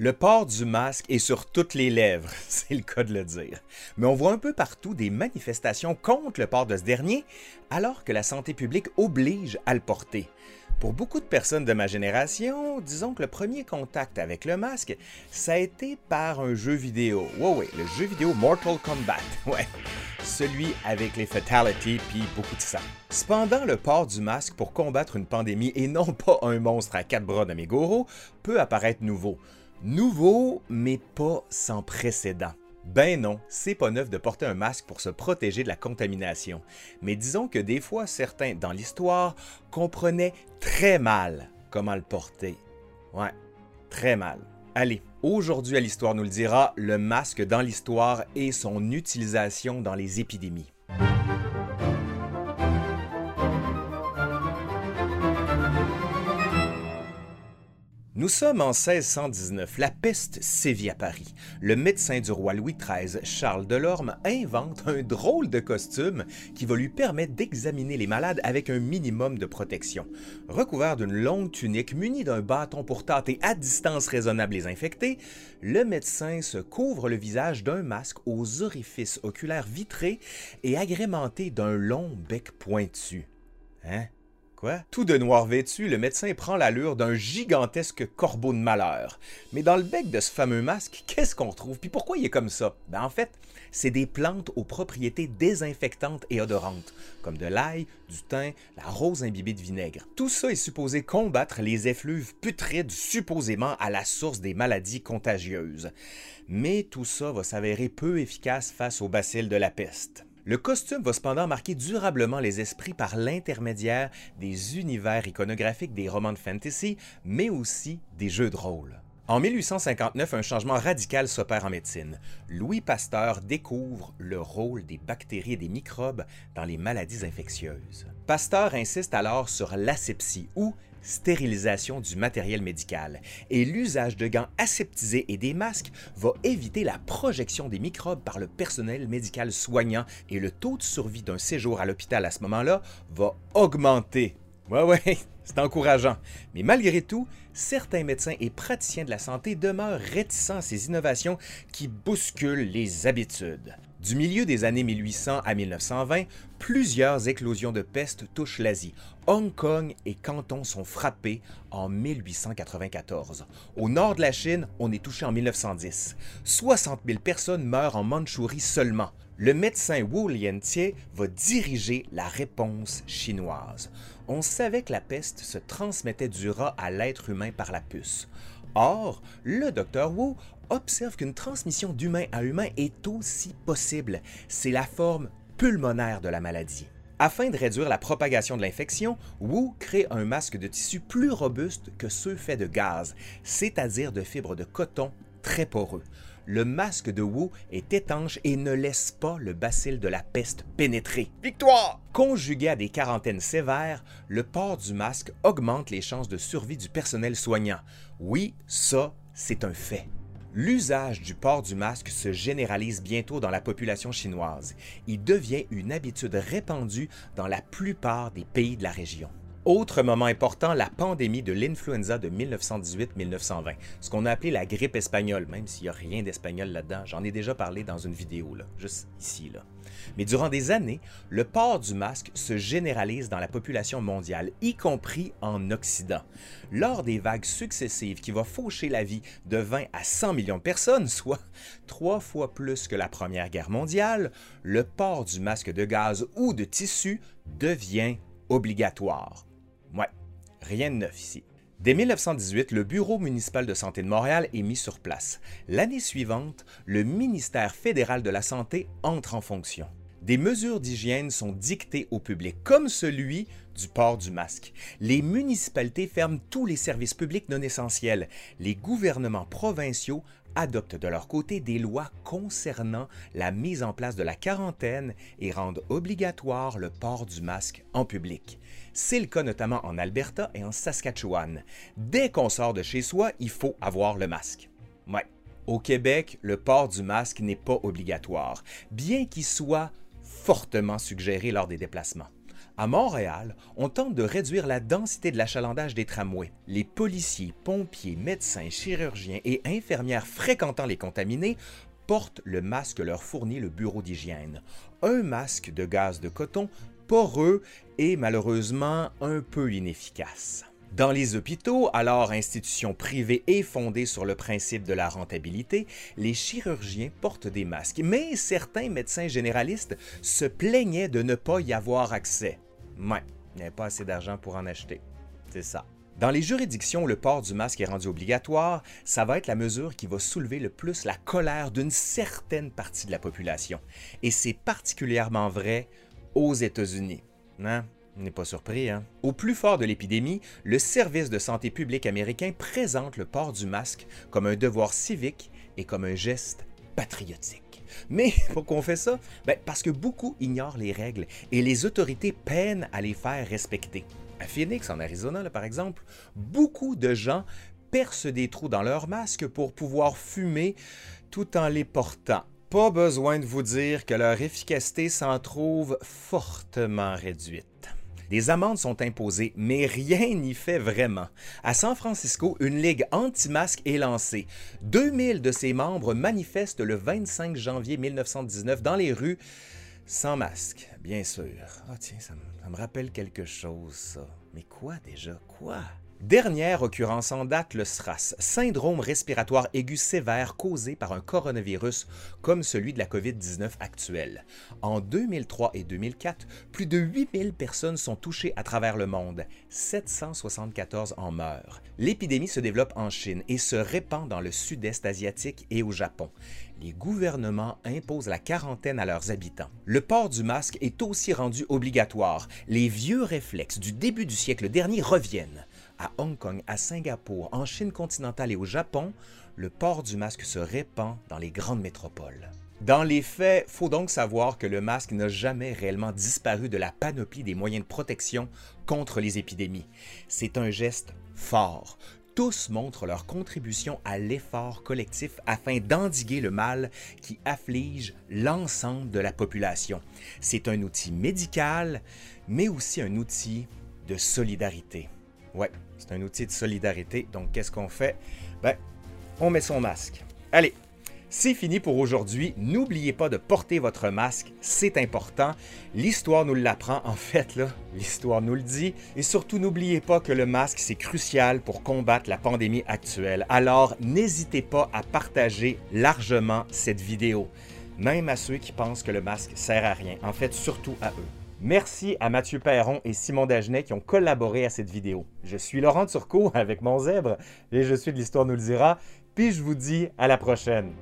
Le port du masque est sur toutes les lèvres, c'est le cas de le dire. Mais on voit un peu partout des manifestations contre le port de ce dernier, alors que la santé publique oblige à le porter. Pour beaucoup de personnes de ma génération, disons que le premier contact avec le masque, ça a été par un jeu vidéo. Ouais, le jeu vidéo Mortal Kombat. Ouais, celui avec les fatalities puis beaucoup de sang. Cependant, le port du masque pour combattre une pandémie et non pas un monstre à quatre bras de Megoro peut apparaître nouveau. Nouveau, mais pas sans précédent. Ben non, c'est pas neuf de porter un masque pour se protéger de la contamination. Mais disons que des fois, certains dans l'histoire comprenaient très mal comment le porter. Ouais, très mal. Allez, aujourd'hui à l'Histoire nous le dira, le masque dans l'histoire et son utilisation dans les épidémies. Nous sommes en 1619. La peste sévit à Paris. Le médecin du roi Louis XIII, Charles Delorme, invente un drôle de costume qui va lui permettre d'examiner les malades avec un minimum de protection. Recouvert d'une longue tunique muni d'un bâton pour tâter à distance raisonnable les infectés, le médecin se couvre le visage d'un masque aux orifices oculaires vitrés et agrémenté d'un long bec pointu. Hein? Tout de noir vêtu, le médecin prend l'allure d'un gigantesque corbeau de malheur. Mais dans le bec de ce fameux masque, qu'est-ce qu'on trouve? Puis pourquoi il est comme ça? Ben en fait, c'est des plantes aux propriétés désinfectantes et odorantes, comme de l'ail, du thym, la rose imbibée de vinaigre. Tout ça est supposé combattre les effluves putrides supposément à la source des maladies contagieuses. Mais tout ça va s'avérer peu efficace face au bacille de la peste. Le costume va cependant marquer durablement les esprits par l'intermédiaire des univers iconographiques des romans de fantasy, mais aussi des jeux de rôle. En 1859, un changement radical s'opère en médecine. Louis Pasteur découvre le rôle des bactéries et des microbes dans les maladies infectieuses. Pasteur insiste alors sur l'asepsie ou stérilisation du matériel médical et l'usage de gants aseptisés et des masques va éviter la projection des microbes par le personnel médical soignant et le taux de survie d'un séjour à l'hôpital à ce moment-là va augmenter. Ouais, ouais, c'est encourageant. Mais malgré tout, certains médecins et praticiens de la santé demeurent réticents à ces innovations qui bousculent les habitudes. Du milieu des années 1800 à 1920, plusieurs éclosions de peste touchent l'Asie. Hong Kong et Canton sont frappés en 1894. Au nord de la Chine, on est touché en 1910. 60 000 personnes meurent en Mandchourie seulement. Le médecin Wu Liantie va diriger la réponse chinoise. On savait que la peste se transmettait du rat à l'être humain par la puce. Or, le docteur Wu observe qu'une transmission d'humain à humain est aussi possible. C'est la forme pulmonaire de la maladie. Afin de réduire la propagation de l'infection, Wu crée un masque de tissu plus robuste que ceux faits de gaz, c'est-à-dire de fibres de coton très poreux. Le masque de Wu est étanche et ne laisse pas le bacille de la peste pénétrer. Victoire! Conjugué à des quarantaines sévères, le port du masque augmente les chances de survie du personnel soignant. Oui, ça, c'est un fait. L'usage du port du masque se généralise bientôt dans la population chinoise. Il devient une habitude répandue dans la plupart des pays de la région. Autre moment important, la pandémie de l'influenza de 1918-1920, ce qu'on a appelé la grippe espagnole, même s'il n'y a rien d'espagnol là-dedans. J'en ai déjà parlé dans une vidéo, là, juste ici. Là. Mais durant des années, le port du masque se généralise dans la population mondiale, y compris en Occident. Lors des vagues successives qui vont faucher la vie de 20 à 100 millions de personnes, soit trois fois plus que la Première Guerre mondiale, le port du masque de gaz ou de tissu devient obligatoire. Rien de neuf ici. Dès 1918, le Bureau municipal de santé de Montréal est mis sur place. L'année suivante, le ministère fédéral de la Santé entre en fonction. Des mesures d'hygiène sont dictées au public, comme celui du port du masque. Les municipalités ferment tous les services publics non essentiels. Les gouvernements provinciaux adoptent de leur côté des lois concernant la mise en place de la quarantaine et rendent obligatoire le port du masque en public. C'est le cas notamment en Alberta et en Saskatchewan. Dès qu'on sort de chez soi, il faut avoir le masque. Ouais. Au Québec, le port du masque n'est pas obligatoire, bien qu'il soit fortement suggéré lors des déplacements. À Montréal, on tente de réduire la densité de l'achalandage des tramways. Les policiers, pompiers, médecins, chirurgiens et infirmières fréquentant les contaminés portent le masque leur fournit le bureau d'hygiène. Un masque de gaz de coton poreux et malheureusement un peu inefficace. Dans les hôpitaux, alors institutions privées et fondées sur le principe de la rentabilité, les chirurgiens portent des masques, mais certains médecins généralistes se plaignaient de ne pas y avoir accès. Ouais, il n'y avait pas assez d'argent pour en acheter. C'est ça. Dans les juridictions où le port du masque est rendu obligatoire, ça va être la mesure qui va soulever le plus la colère d'une certaine partie de la population. Et c'est particulièrement vrai aux États-Unis. Hein? On n'est pas surpris, hein? Au plus fort de l'épidémie, le service de santé publique américain présente le port du masque comme un devoir civique et comme un geste patriotique. Mais pourquoi on fait ça? Ben, parce que beaucoup ignorent les règles et les autorités peinent à les faire respecter. À Phoenix, en Arizona, par exemple, beaucoup de gens percent des trous dans leur masque pour pouvoir fumer tout en les portant. Pas besoin de vous dire que leur efficacité s'en trouve fortement réduite. Des amendes sont imposées, mais rien n'y fait vraiment. À San Francisco, une ligue anti-masque est lancée. 2000 de ses membres manifestent le 25 janvier 1919 dans les rues sans masque, bien sûr. Ah tiens, ça me, rappelle quelque chose, ça. Mais quoi déjà? Quoi? Dernière occurrence en date, le SRAS, syndrome respiratoire aigu sévère causé par un coronavirus comme celui de la COVID-19 actuelle. En 2003 et 2004, plus de 8000 personnes sont touchées à travers le monde. 774 en meurent. L'épidémie se développe en Chine et se répand dans le sud-est asiatique et au Japon. Les gouvernements imposent la quarantaine à leurs habitants. Le port du masque est aussi rendu obligatoire. Les vieux réflexes du début du siècle dernier reviennent à Hong Kong, à Singapour, en Chine continentale et au Japon, le port du masque se répand dans les grandes métropoles. Dans les faits, faut donc savoir que le masque n'a jamais réellement disparu de la panoplie des moyens de protection contre les épidémies. C'est un geste fort. Tous montrent leur contribution à l'effort collectif afin d'endiguer le mal qui afflige l'ensemble de la population. C'est un outil médical, mais aussi un outil de solidarité. Ouais, c'est un outil de solidarité. Donc, qu'est-ce qu'on fait? Ben, on met son masque. Allez, c'est fini pour aujourd'hui. N'oubliez pas de porter votre masque, c'est important. L'histoire nous l'apprend, en fait, l'histoire nous le dit. Et surtout, n'oubliez pas que le masque, c'est crucial pour combattre la pandémie actuelle. Alors, n'hésitez pas à partager largement cette vidéo, même à ceux qui pensent que le masque sert à rien. En fait, surtout à eux. Merci à Mathieu Perron et Simon Dagenet qui ont collaboré à cette vidéo. Je suis Laurent Turcot avec mon zèbre et je suis de l'Histoire nous le dira. Puis je vous dis à la prochaine.